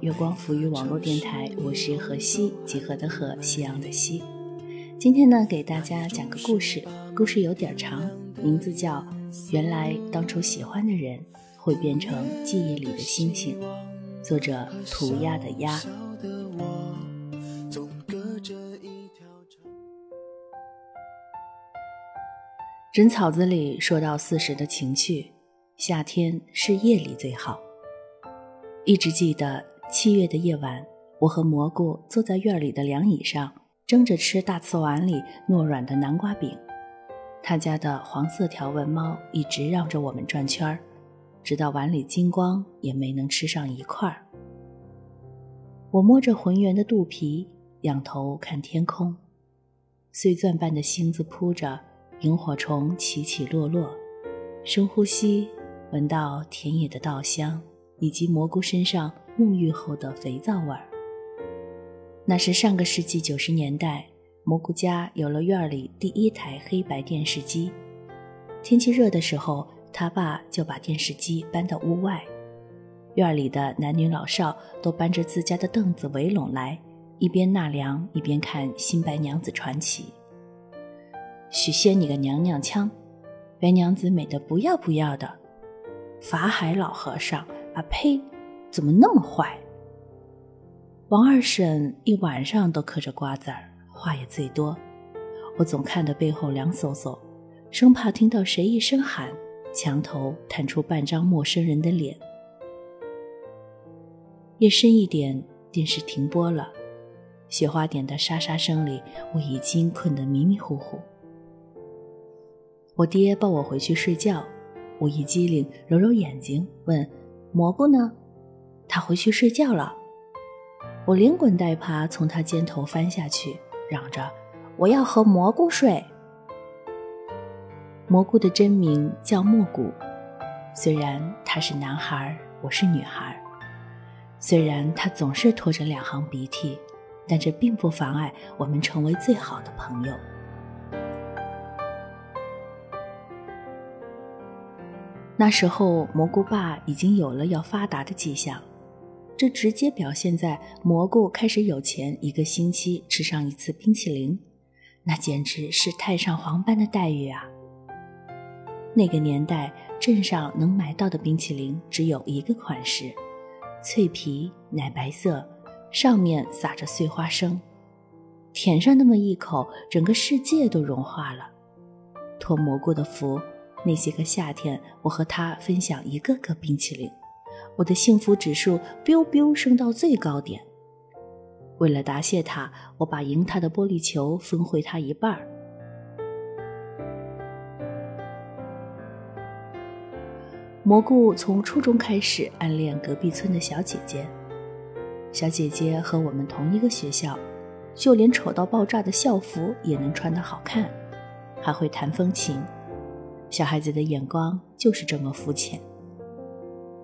月光浮于网络电台，我是河西，几何的河，夕阳的西。今天呢，给大家讲个故事，故事有点长，名字叫《原来当初喜欢的人》。会变成记忆里的星星。作者：涂鸦的鸦。枕草子里说到四时的情趣，夏天是夜里最好。一直记得七月的夜晚，我和蘑菇坐在院里的凉椅上，争着吃大瓷碗里糯软的南瓜饼。他家的黄色条纹猫一直绕着我们转圈儿。直到碗里金光也没能吃上一块儿。我摸着浑圆的肚皮，仰头看天空，碎钻般的星子铺着，萤火虫起起落落。深呼吸，闻到田野的稻香，以及蘑菇身上沐浴后的肥皂味儿。那是上个世纪九十年代，蘑菇家有了院里第一台黑白电视机。天气热的时候。他爸就把电视机搬到屋外，院里的男女老少都搬着自家的凳子围拢来，一边纳凉一边看《新白娘子传奇》。许仙，你个娘娘腔！白娘子美得不要不要的。法海老和尚，啊呸，怎么那么坏？王二婶一晚上都嗑着瓜子儿，话也最多。我总看得背后凉飕飕，生怕听到谁一声喊。墙头探出半张陌生人的脸。夜深一点，电视停播了，雪花点的沙沙声里，我已经困得迷迷糊糊。我爹抱我回去睡觉，我一激灵，揉揉眼睛，问：“蘑菇呢？”他回去睡觉了。我连滚带爬从他肩头翻下去，嚷着：“我要和蘑菇睡。”蘑菇的真名叫蘑菇，虽然他是男孩，我是女孩。虽然他总是拖着两行鼻涕，但这并不妨碍我们成为最好的朋友。那时候，蘑菇爸已经有了要发达的迹象，这直接表现在蘑菇开始有钱，一个星期吃上一次冰淇淋，那简直是太上皇般的待遇啊！那个年代，镇上能买到的冰淇淋只有一个款式：脆皮、奶白色，上面撒着碎花生。舔上那么一口，整个世界都融化了。托蘑菇的福，那些个夏天，我和他分享一个个冰淇淋，我的幸福指数 biu biu 升到最高点。为了答谢他，我把赢他的玻璃球分回他一半儿。蘑菇从初中开始暗恋隔壁村的小姐姐，小姐姐和我们同一个学校，就连丑到爆炸的校服也能穿得好看，还会弹风琴，小孩子的眼光就是这么肤浅。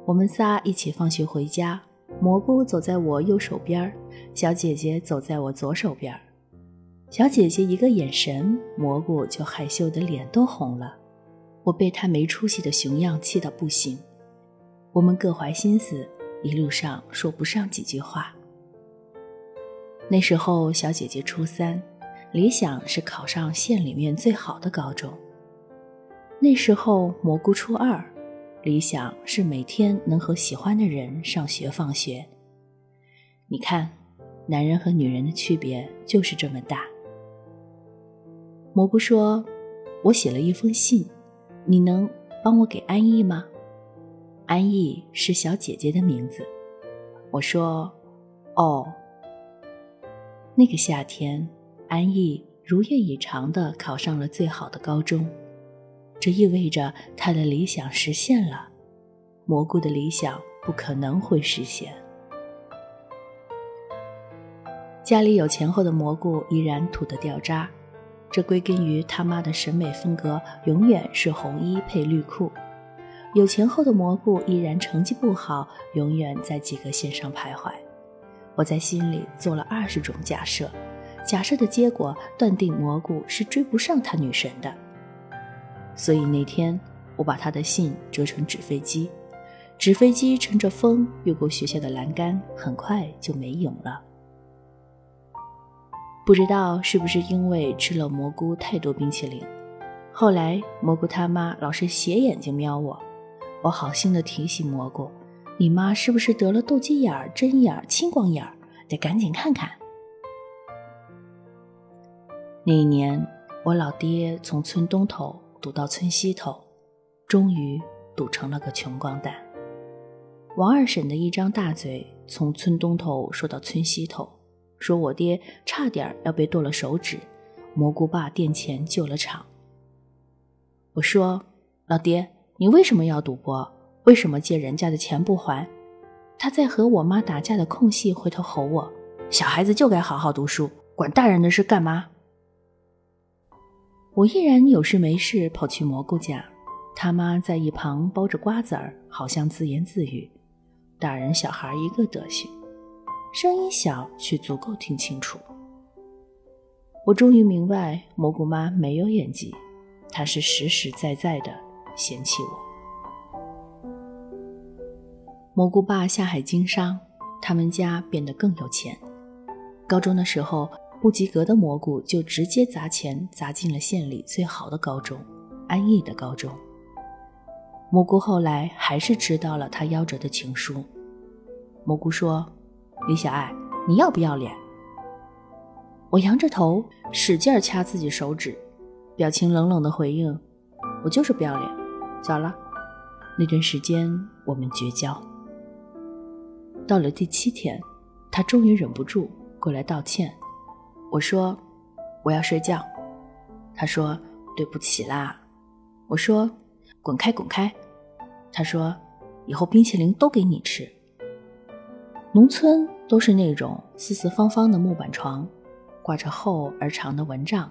我们仨一起放学回家，蘑菇走在我右手边，小姐姐走在我左手边。小姐姐一个眼神，蘑菇就害羞的脸都红了。我被她没出息的熊样气得不行。我们各怀心思，一路上说不上几句话。那时候小姐姐初三，理想是考上县里面最好的高中。那时候蘑菇初二，理想是每天能和喜欢的人上学放学。你看，男人和女人的区别就是这么大。蘑菇说：“我写了一封信，你能帮我给安逸吗？”安逸是小姐姐的名字。我说：“哦。”那个夏天，安逸如愿以偿地考上了最好的高中，这意味着他的理想实现了。蘑菇的理想不可能会实现。家里有钱后的蘑菇依然土得掉渣，这归根于他妈的审美风格永远是红衣配绿裤。有钱后的蘑菇依然成绩不好，永远在及格线上徘徊。我在心里做了二十种假设，假设的结果断定蘑菇是追不上他女神的。所以那天我把他的信折成纸飞机，纸飞机乘着风越过学校的栏杆，很快就没影了。不知道是不是因为吃了蘑菇太多冰淇淋，后来蘑菇他妈老是斜眼睛瞄我，我好心的提醒蘑菇。你妈是不是得了斗鸡眼、针眼、青光眼？得赶紧看看。那一年，我老爹从村东头赌到村西头，终于赌成了个穷光蛋。王二婶的一张大嘴，从村东头说到村西头，说我爹差点要被剁了手指，蘑菇爸垫钱救了场。我说：“老爹，你为什么要赌博？”为什么借人家的钱不还？他在和我妈打架的空隙，回头吼我：“小孩子就该好好读书，管大人的事干嘛？”我依然有事没事跑去蘑菇家，他妈在一旁剥着瓜子儿，好像自言自语：“大人小孩一个德行。”声音小，却足够听清楚。我终于明白，蘑菇妈没有演技，她是实实在在的嫌弃我。蘑菇爸下海经商，他们家变得更有钱。高中的时候，不及格的蘑菇就直接砸钱砸进了县里最好的高中——安逸的高中。蘑菇后来还是知道了他夭折的情书。蘑菇说：“李小爱，你要不要脸？”我扬着头，使劲掐自己手指，表情冷冷的回应：“我就是不要脸。”咋了？那段时间我们绝交。到了第七天，他终于忍不住过来道歉。我说：“我要睡觉。”他说：“对不起啦。”我说：“滚开，滚开。”他说：“以后冰淇淋都给你吃。”农村都是那种四四方方的木板床，挂着厚而长的蚊帐。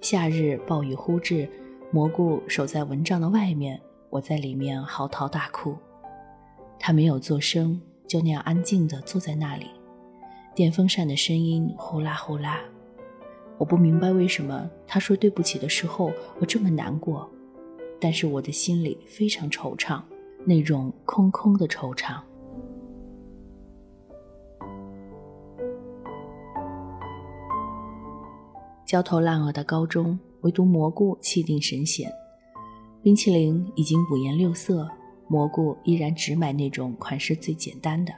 夏日暴雨忽至，蘑菇守在蚊帐的外面，我在里面嚎啕大哭。他没有做声。就那样安静地坐在那里，电风扇的声音呼啦呼啦。我不明白为什么他说对不起的时候我这么难过，但是我的心里非常惆怅，那种空空的惆怅。焦头烂额的高中，唯独蘑菇气定神闲，冰淇淋已经五颜六色。蘑菇依然只买那种款式最简单的，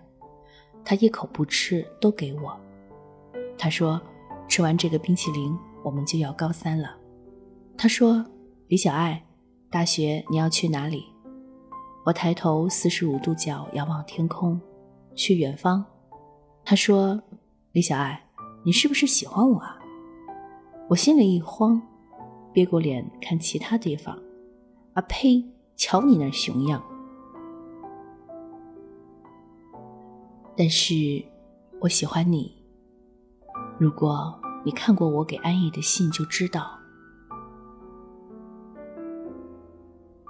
他一口不吃，都给我。他说：“吃完这个冰淇淋，我们就要高三了。”他说：“李小爱，大学你要去哪里？”我抬头四十五度角仰望天空，去远方。他说：“李小爱，你是不是喜欢我啊？”我心里一慌，别过脸看其他地方。啊呸！瞧你那熊样！但是，我喜欢你。如果你看过我给安逸的信，就知道，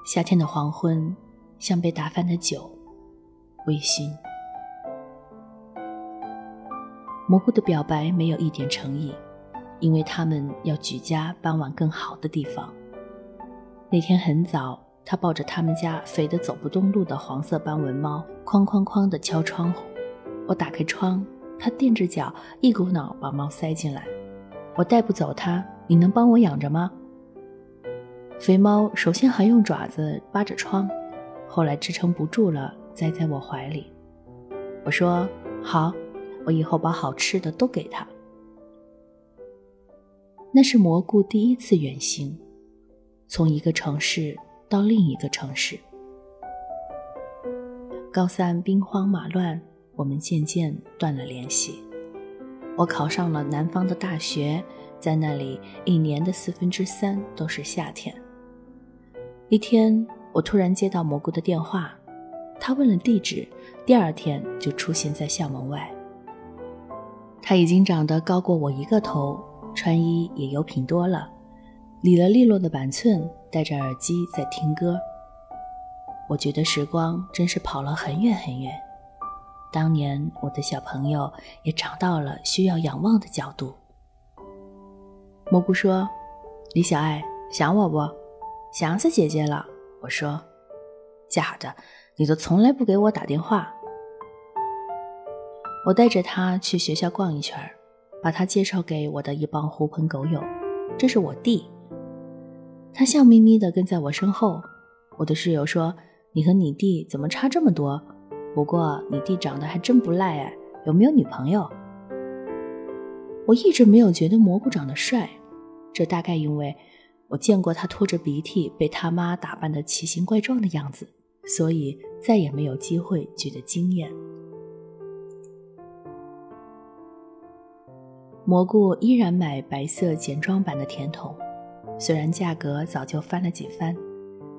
夏天的黄昏，像被打翻的酒，微醺。蘑菇的表白没有一点诚意，因为他们要举家搬往更好的地方。那天很早，他抱着他们家肥得走不动路的黄色斑纹猫，哐哐哐地敲窗户。我打开窗，他垫着脚，一股脑把猫塞进来。我带不走它，你能帮我养着吗？肥猫首先还用爪子扒着窗，后来支撑不住了，栽在我怀里。我说好。我以后把好吃的都给他。那是蘑菇第一次远行，从一个城市到另一个城市。高三兵荒马乱，我们渐渐断了联系。我考上了南方的大学，在那里一年的四分之三都是夏天。一天，我突然接到蘑菇的电话，他问了地址，第二天就出现在校门外。他已经长得高过我一个头，穿衣也有品多了，理了利落的板寸，戴着耳机在听歌。我觉得时光真是跑了很远很远，当年我的小朋友也长到了需要仰望的角度。蘑菇说：“李小爱，想我不？想死姐姐了。”我说：“假的，你都从来不给我打电话。”我带着他去学校逛一圈，把他介绍给我的一帮狐朋狗友。这是我弟，他笑眯眯地跟在我身后。我的室友说：“你和你弟怎么差这么多？不过你弟长得还真不赖哎，有没有女朋友？”我一直没有觉得蘑菇长得帅，这大概因为我见过他拖着鼻涕被他妈打扮的奇形怪状的样子，所以再也没有机会觉得惊艳。蘑菇依然买白色简装版的甜筒，虽然价格早就翻了几番，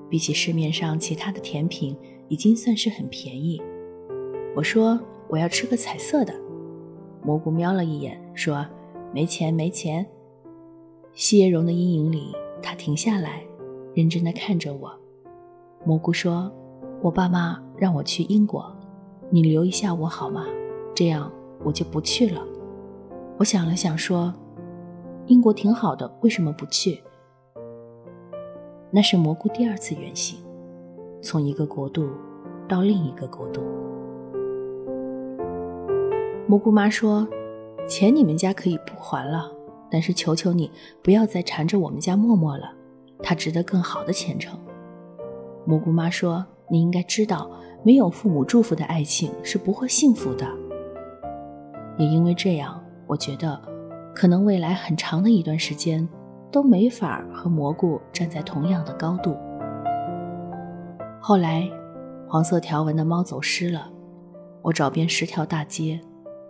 比起市面上其他的甜品，已经算是很便宜。我说我要吃个彩色的，蘑菇瞄了一眼，说没钱没钱。细叶榕的阴影里，他停下来，认真地看着我。蘑菇说：“我爸妈让我去英国，你留一下我好吗？这样我就不去了。”我想了想，说：“英国挺好的，为什么不去？”那是蘑菇第二次远行，从一个国度到另一个国度。蘑菇妈说：“钱你们家可以不还了，但是求求你不要再缠着我们家默默了，他值得更好的前程。”蘑菇妈说：“你应该知道，没有父母祝福的爱情是不会幸福的。”也因为这样。我觉得，可能未来很长的一段时间，都没法和蘑菇站在同样的高度。后来，黄色条纹的猫走失了，我找遍十条大街，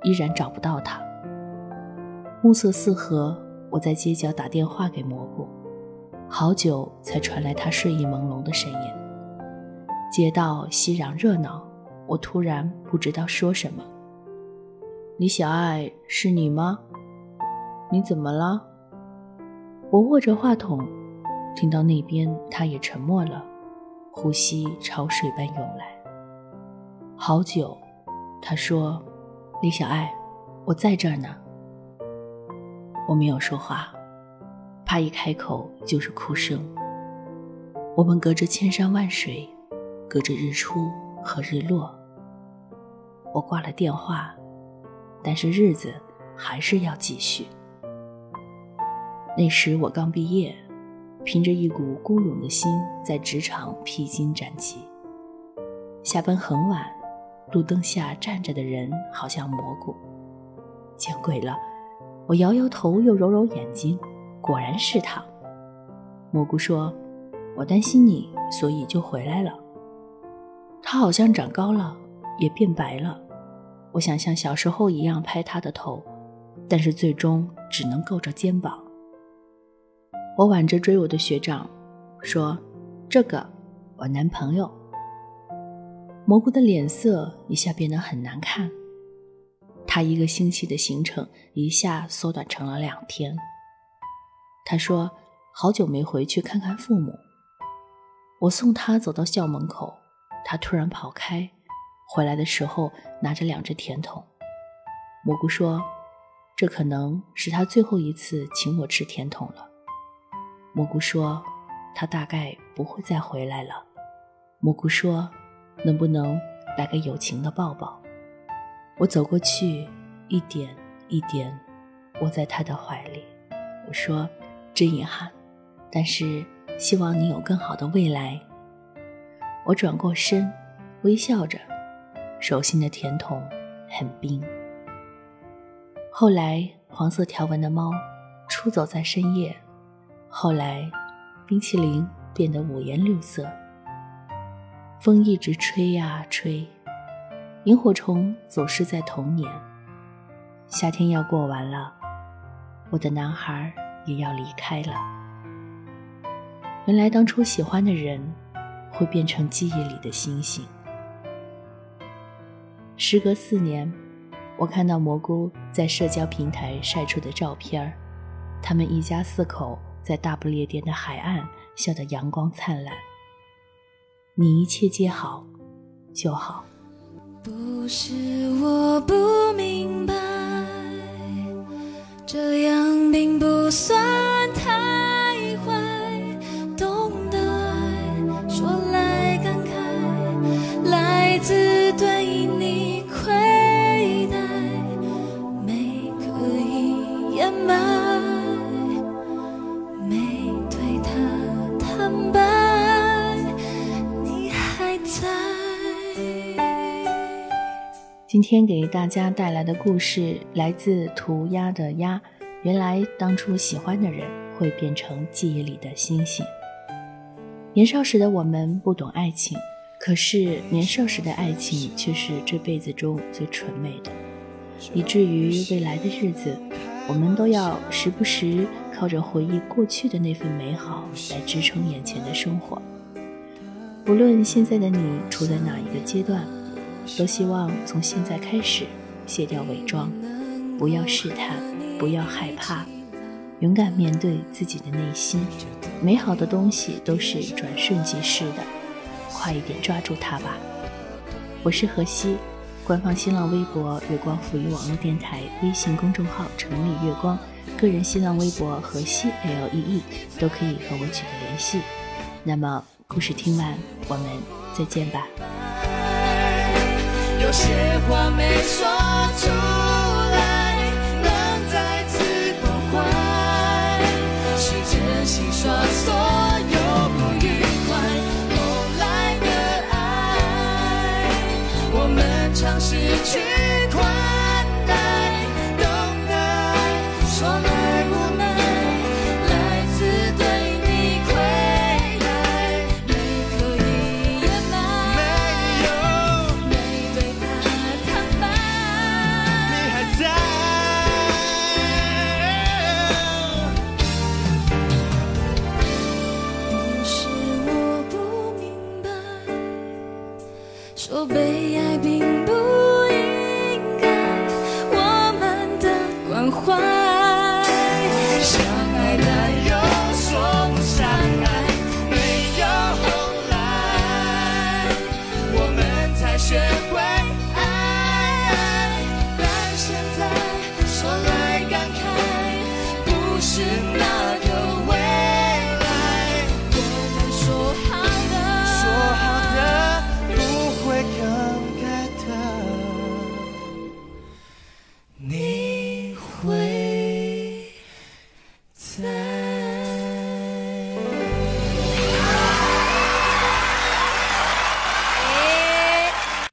依然找不到他。暮色四合，我在街角打电话给蘑菇，好久才传来他睡意朦胧的声音。街道熙攘热闹，我突然不知道说什么。李小爱，是你吗？你怎么了？我握着话筒，听到那边他也沉默了，呼吸潮水般涌来。好久，他说：“李小爱，我在这儿呢。”我没有说话，怕一开口就是哭声。我们隔着千山万水，隔着日出和日落。我挂了电话。但是日子还是要继续。那时我刚毕业，凭着一股孤勇的心在职场披荆斩棘。下班很晚，路灯下站着的人好像蘑菇。见鬼了！我摇摇头，又揉揉眼睛，果然是他。蘑菇说：“我担心你，所以就回来了。”他好像长高了，也变白了。我想像小时候一样拍他的头，但是最终只能够着肩膀。我挽着追我的学长，说：“这个，我男朋友。”蘑菇的脸色一下变得很难看，他一个星期的行程一下缩短成了两天。他说：“好久没回去看看父母。”我送他走到校门口，他突然跑开，回来的时候拿着两只甜筒。蘑菇说：“这可能是他最后一次请我吃甜筒了。”蘑菇说：“他大概不会再回来了。”蘑菇说：“能不能来个友情的抱抱？”我走过去，一点一点窝在他的怀里。我说：“真遗憾，但是希望你有更好的未来。”我转过身，微笑着，手心的甜筒很冰。后来，黄色条纹的猫出走在深夜。后来，冰淇淋变得五颜六色。风一直吹呀吹，萤火虫总是在童年。夏天要过完了，我的男孩也要离开了。原来，当初喜欢的人会变成记忆里的星星。时隔四年。我看到蘑菇在社交平台晒出的照片，他们一家四口在大不列颠的海岸笑得阳光灿烂。你一切皆好，就好。不是我不明白，这样并不算今天给大家带来的故事来自涂鸦的鸦。原来当初喜欢的人会变成记忆里的星星。年少时的我们不懂爱情，可是年少时的爱情却是这辈子中最纯美的，以至于未来的日子，我们都要时不时靠着回忆过去的那份美好来支撑眼前的生活。不论现在的你处在哪一个阶段。都希望从现在开始卸掉伪装，不要试探，不要害怕，勇敢面对自己的内心。美好的东西都是转瞬即逝的，快一点抓住它吧。我是何西，官方新浪微博“月光抚育网络电台”，微信公众号“城里月光”，个人新浪微博“何西 L E E” 都可以和我取得联系。那么，故事听完，我们再见吧。有些话没说出来，能再次关怀，是真心说所有不愉快。后来的爱，我们尝试去